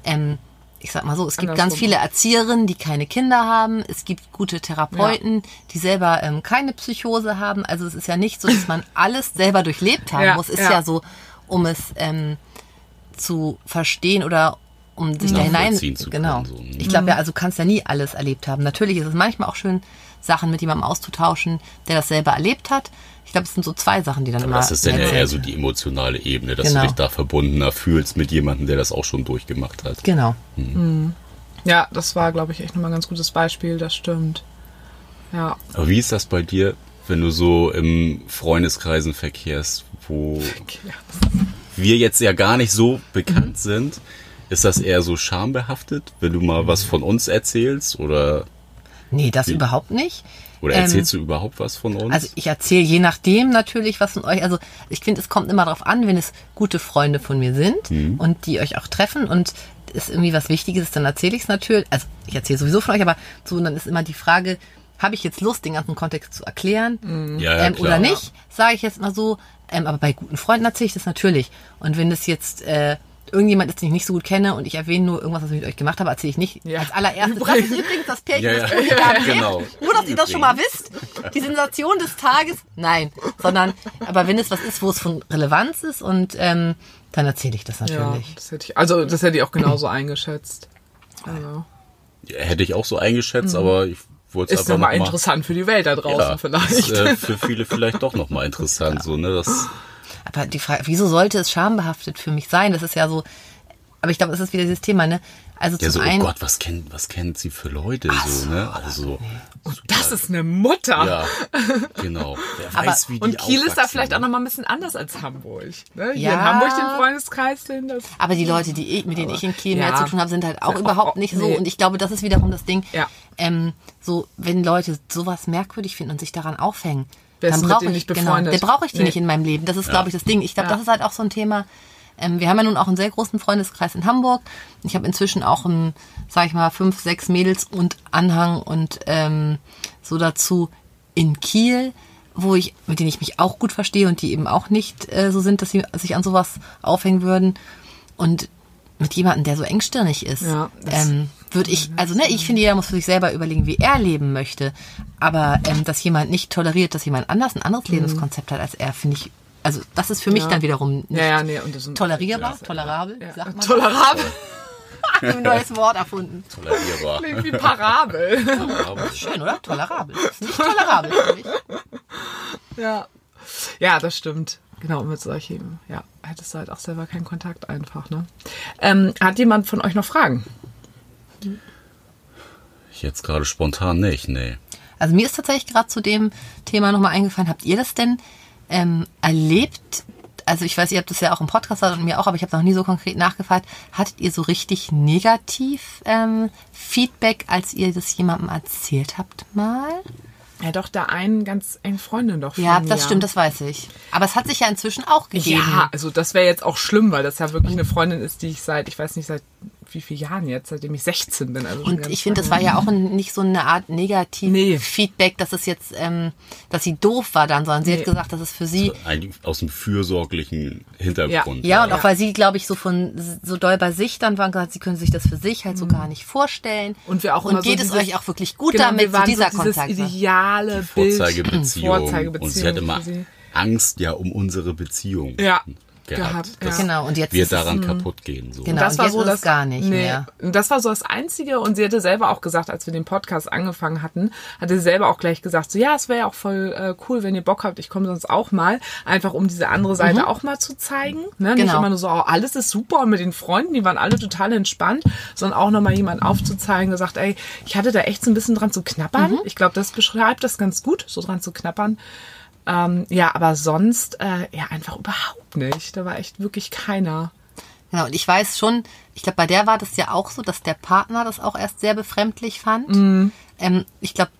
ähm, ich sag mal so, es gibt Andersrum. ganz viele Erzieherinnen, die keine Kinder haben. Es gibt gute Therapeuten, ja. die selber ähm, keine Psychose haben. Also es ist ja nicht so, dass man alles selber durchlebt haben ja, muss. Es ist ja. ja so, um es ähm, zu verstehen oder um sich da hinein. Zu genau. so. Ich glaube ja, also du kannst ja nie alles erlebt haben. Natürlich ist es manchmal auch schön, Sachen mit jemandem auszutauschen, der das selber erlebt hat. Ich glaube, es sind so zwei Sachen, die dann Aber immer. Das ist dann ja eher so die emotionale Ebene, dass genau. du dich da verbundener fühlst mit jemandem, der das auch schon durchgemacht hat. Genau. Hm. Ja, das war, glaube ich, echt nochmal ein ganz gutes Beispiel, das stimmt. Ja. Aber wie ist das bei dir, wenn du so im Freundeskreisen verkehrst, wo wir jetzt ja gar nicht so bekannt mhm. sind? Ist das eher so schambehaftet, wenn du mal was von uns erzählst oder? Nee, das wie? überhaupt nicht. Oder erzählst ähm, du überhaupt was von uns? Also ich erzähle je nachdem natürlich was von euch. Also ich finde, es kommt immer darauf an, wenn es gute Freunde von mir sind mhm. und die euch auch treffen und ist irgendwie was Wichtiges, dann erzähle ich es natürlich. Also ich erzähle sowieso von euch, aber so, und dann ist immer die Frage, habe ich jetzt Lust, den ganzen Kontext zu erklären mhm. ja, ja, ähm, oder nicht? Sage ich jetzt mal so. Ähm, aber bei guten Freunden erzähle ich das natürlich. Und wenn es jetzt äh, irgendjemand ist, den ich nicht so gut kenne und ich erwähne nur irgendwas, was ich mit euch gemacht habe, erzähle ich nicht ja. als allererstes. Das ist übrigens das Pärchen, ja, ja. das ja, genau. Nur, dass ihr das schon mal wisst. Die Sensation des Tages, nein. Sondern, aber wenn es was ist, wo es von Relevanz ist und ähm, dann erzähle ich das natürlich. Ja, das hätte ich, also das hätte ich auch genauso eingeschätzt. Also. hätte ich auch so eingeschätzt, mhm. aber ich wollte es Ist nochmal noch interessant für die Welt da draußen ja, vielleicht. Ist, äh, für viele vielleicht doch nochmal interessant, so, ne, das aber die Frage, wieso sollte es schambehaftet für mich sein? Das ist ja so, aber ich glaube, das ist wieder dieses Thema, ne? Also ja, zum so, oh einen, Gott, was kennt, was kennt sie für Leute Ach so, ne? Also und das ist eine Mutter. Ja, genau. Wer aber, weiß, wie die Und Kiel ist da vielleicht ne? auch noch mal ein bisschen anders als Hamburg. Ne? Hier ja, in Hamburg den Freundeskreis sind das. Aber die Leute, die ich, mit denen aber, ich in Kiel ja. mehr zu tun habe, sind halt auch ja, überhaupt nicht so. Nee. Und ich glaube, das ist wiederum das Ding. Ja. Ähm, so, wenn Leute sowas merkwürdig finden und sich daran aufhängen, dann brauche ich, genau, dann brauche ich die nee. nicht in meinem Leben. Das ist, glaube ich, das Ding. Ich glaube, das ist halt auch so ein Thema. Ähm, wir haben ja nun auch einen sehr großen Freundeskreis in Hamburg. Ich habe inzwischen auch ein, sag ich mal, fünf, sechs Mädels und Anhang und ähm, so dazu in Kiel, wo ich, mit denen ich mich auch gut verstehe und die eben auch nicht äh, so sind, dass sie sich an sowas aufhängen würden. Und mit jemandem, der so engstirnig ist, ja, ähm, würde ich, also ne, ich finde, jeder muss für sich selber überlegen, wie er leben möchte. Aber ähm, dass jemand nicht toleriert, dass jemand anders ein anderes mhm. Lebenskonzept hat als er, finde ich, also das ist für mich ja. dann wiederum nicht ja, ja, nee, und das sind, tolerierbar, tolerabel, ja. sagt man. Tolerabel. ein neues Wort erfunden. Tolerierbar. Klingt wie parabel. Schön, oder? Tolerabel. Das ist nicht tolerabel für mich. Ja. Ja, das stimmt. Genau, mit solchen, ja, hättest du halt auch selber keinen Kontakt einfach, ne? Ähm, hat jemand von euch noch Fragen? Jetzt gerade spontan nicht, nee. Also mir ist tatsächlich gerade zu dem Thema nochmal eingefallen. Habt ihr das denn ähm, erlebt, also ich weiß, ihr habt das ja auch im Podcast und mir auch, aber ich habe noch nie so konkret nachgefragt, hattet ihr so richtig negativ ähm, Feedback, als ihr das jemandem erzählt habt mal? Ja, doch, da einen ganz eng Freundin doch von Ja, mir. das stimmt, das weiß ich. Aber es hat sich ja inzwischen auch gegeben. Ja, also das wäre jetzt auch schlimm, weil das ja wirklich eine Freundin ist, die ich seit, ich weiß nicht, seit wie vielen Jahren jetzt, seitdem ich 16 bin. Also Und ich finde, das war ja auch ein, nicht so eine Art negativ Nee. Feedback, dass es jetzt, ähm, dass sie doof war dann, sondern sie Nee. hat gesagt, dass es für sie Eigentlich aus dem fürsorglichen Hintergrund. Ja, und Ja. auch weil sie, glaube ich, so von so doll bei sich dann war und gesagt, sie können sich das für sich halt so gar nicht vorstellen. Und wir auch und immer so geht es dieses- euch auch wirklich gut genau, damit, wir so waren dieser so dieses Kontakt. ideale Bild. Vorzeigebeziehung. Vorzeigebeziehung Und sie hat immer. Angst ja um unsere Beziehung Ja, gehabt. gehabt, dass ja. Genau, und jetzt wir ist es- daran kaputt gehen. So. Genau. das und war jetzt so das gar nicht mehr. Das war so das Einzige und sie hatte selber auch gesagt, als wir den Podcast angefangen hatten, hatte sie selber auch gleich gesagt, so ja, es wäre ja auch voll äh, cool, wenn ihr Bock habt, ich komme sonst auch mal, einfach um diese andere Seite auch mal zu zeigen. Ne? Nicht Genau. immer nur so, oh, alles ist super und mit den Freunden, die waren alle total entspannt, sondern auch nochmal jemand aufzuzeigen, der sagt, ey, ich hatte da echt so ein bisschen dran zu knappern. Ich glaube, das beschreibt das ganz gut, so dran zu knappern. Ähm, ja, aber sonst äh, ja einfach überhaupt nicht. Da war echt wirklich keiner. Genau, und ich weiß schon, ich glaube, bei der war das ja auch so, dass der Partner das auch erst sehr befremdlich fand. Ähm, ich glaube,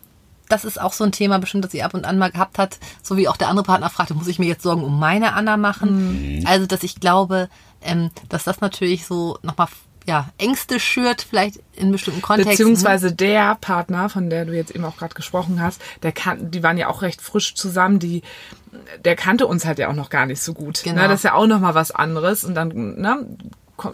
das ist auch so ein Thema bestimmt, das sie ab und an mal gehabt hat, so wie auch der andere Partner fragte, muss ich mir jetzt Sorgen um meine Anna machen? Also, dass ich glaube, ähm, dass das natürlich so nochmal ja, Ängste schürt, vielleicht in bestimmten Kontexten. Beziehungsweise der Partner, von der du jetzt eben auch gerade gesprochen hast, der kan die waren ja auch recht frisch zusammen, die, der kannte uns halt ja auch noch gar nicht so gut. Genau. Ne, das ist ja auch noch mal was anderes und dann ne,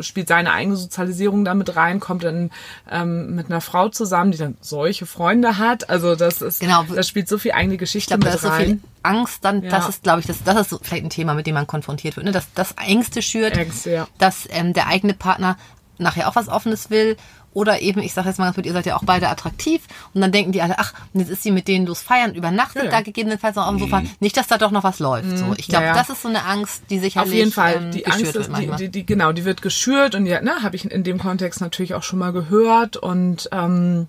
spielt seine eigene Sozialisierung damit rein, kommt dann ähm, mit einer Frau zusammen, die dann solche Freunde hat. Also das ist, Genau. das spielt so viel eigene Geschichte Ich glaube, da mit ist so rein. viel Angst, dann, Ja. das ist, glaube ich, das, das ist so vielleicht ein Thema, mit dem man konfrontiert wird, ne? dass das Ängste schürt, Ängste, ja. dass ähm, der eigene Partner nachher auch was Offenes will. Oder eben, ich sage jetzt mal ganz kurz, ihr seid ja auch beide attraktiv. Und dann denken die alle, ach, jetzt ist sie mit denen los feiern, übernachtet Ja, da gegebenenfalls noch auf dem Sofa, nicht, dass da doch noch was läuft. So, ich glaube, Mhm. Ja, ja. das ist so eine Angst, die sicherlich Auf jeden Fall, ähm, die geschürt Angst ist, die, die, die, genau, die wird geschürt. Und ja, ne, habe ich in dem Kontext natürlich auch schon mal gehört. Und ähm,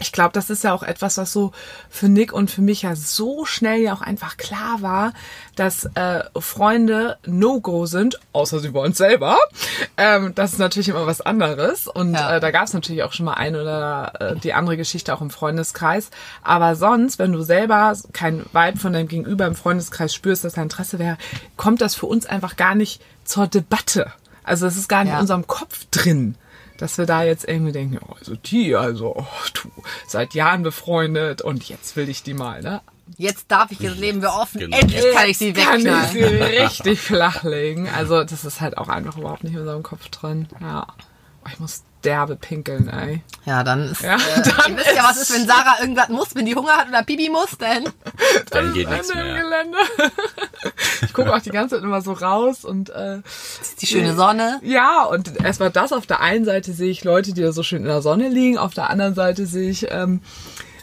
ich glaube, das ist ja auch etwas, was so für Nick und für mich ja so schnell ja auch einfach klar war, dass äh, Freunde No-Go sind, außer sie wollen selber. Ähm, das ist natürlich immer was anderes. Und Ja. äh, da gab es natürlich auch schon mal ein oder äh, die andere Geschichte auch im Freundeskreis. Aber sonst, wenn du selber kein Vibe von deinem Gegenüber im Freundeskreis spürst, dass da Interesse wäre, kommt das für uns einfach gar nicht zur Debatte. Also es ist gar nicht Ja. in unserem Kopf drin dass wir da jetzt irgendwie denken, oh, also die, also oh, du, seit Jahren befreundet und jetzt will ich die mal, ne? Jetzt darf ich, jetzt leben wir offen, Genau. endlich kann ich sie Kann ich wegknallen. sie richtig flachlegen. Also das ist halt auch einfach überhaupt nicht in unserem Kopf drin. Ja. Oh, Ich muss derbe pinkeln, ey. Ja, dann ist, Ja, äh, dann ihr wisst ja, was ist, wenn Sarah irgendwas muss, wenn die Hunger hat oder Pipi muss, dann Dann geht nichts mehr. Gelände. Ich gucke auch die ganze Zeit immer so raus und äh, ist die schöne Sonne. Ja, und erstmal das. Auf der einen Seite sehe ich Leute, die da so schön in der Sonne liegen. Auf der anderen Seite sehe ich ähm,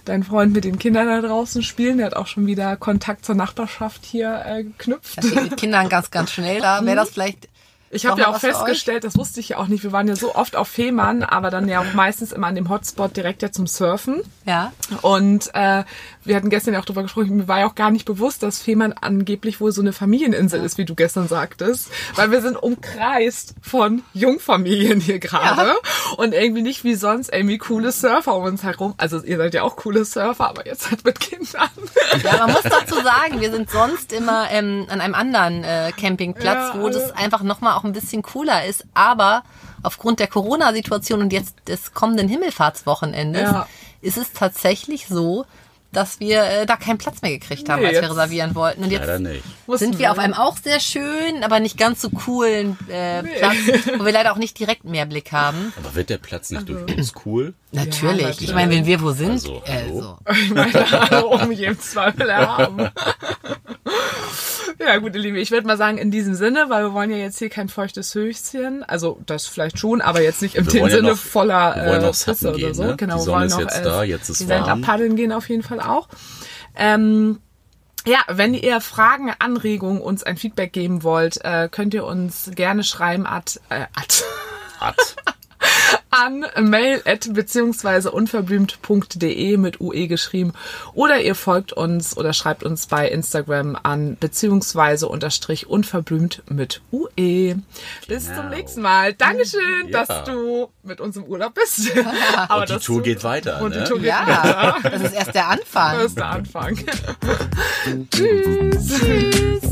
deinen Freund mit den Kindern da draußen spielen. Der hat auch schon wieder Kontakt zur Nachbarschaft hier äh, geknüpft. Das geht mit Kindern ganz, ganz schnell. Da wäre das vielleicht Ich habe ja auch festgestellt, das wusste ich ja auch nicht, wir waren ja so oft auf Fehmarn, aber dann ja auch meistens immer an dem Hotspot direkt ja zum Surfen. Ja. Und äh, wir hatten gestern ja auch darüber gesprochen, mir war ja auch gar nicht bewusst, dass Fehmarn angeblich wohl so eine Familieninsel ist, wie du gestern sagtest. Weil wir sind umkreist von Jungfamilien hier gerade. Und irgendwie nicht wie sonst irgendwie coole Surfer um uns herum. Also ihr seid ja auch coole Surfer, aber jetzt halt mit Kindern. Ja, man muss dazu sagen, wir sind sonst immer ähm, an einem anderen äh, Campingplatz, Ja, wo das also- einfach nochmal auch ein bisschen cooler ist. Aber aufgrund der Corona-Situation und jetzt des kommenden Himmelfahrtswochenendes Ja. ist es tatsächlich so, dass wir äh, da keinen Platz mehr gekriegt haben, Nee, als wir reservieren wollten. Und jetzt Leider nicht. Mussten sind wir auf einem auch sehr schönen, aber nicht ganz so coolen äh, Platz, wo wir leider auch nicht direkt Mehrblick haben. Aber wird der Platz nicht durch uns cool? Natürlich. natürlich. Ich meine, wenn wir wo sind, Also, hallo? also. Ich meine, also, um jeden Zweifel erhaben. Ja, gut, ihr Lieben, ich würde mal sagen, in diesem Sinne, weil wir wollen ja jetzt hier kein feuchtes Höchstchen, also das vielleicht schon, aber jetzt nicht im Wir wollen ja Sinne noch- voller wir äh, suppen Pisse oder gehen, so. ne? Genau, Die wir Sonne wollen ist noch, jetzt äh, da, jetzt ist warm. abpaddeln gehen auf jeden Fall auch. Ähm, ja, wenn ihr Fragen, Anregungen, uns ein Feedback geben wollt, äh, könnt ihr uns gerne schreiben at, äh, at Hat. an mail at beziehungsweise unverblümt.de mit UE geschrieben oder ihr folgt uns oder schreibt uns bei Instagram an beziehungsweise unterstrich unverblümt mit UE. Bis Genau. zum nächsten Mal. Dankeschön, Ja. dass du mit uns im Urlaub bist. Aber Und die Tour geht weiter, Und die ne? Tour geht Ja, das ist erst der Anfang. Das ist der Anfang. Tschüss. Tschüss.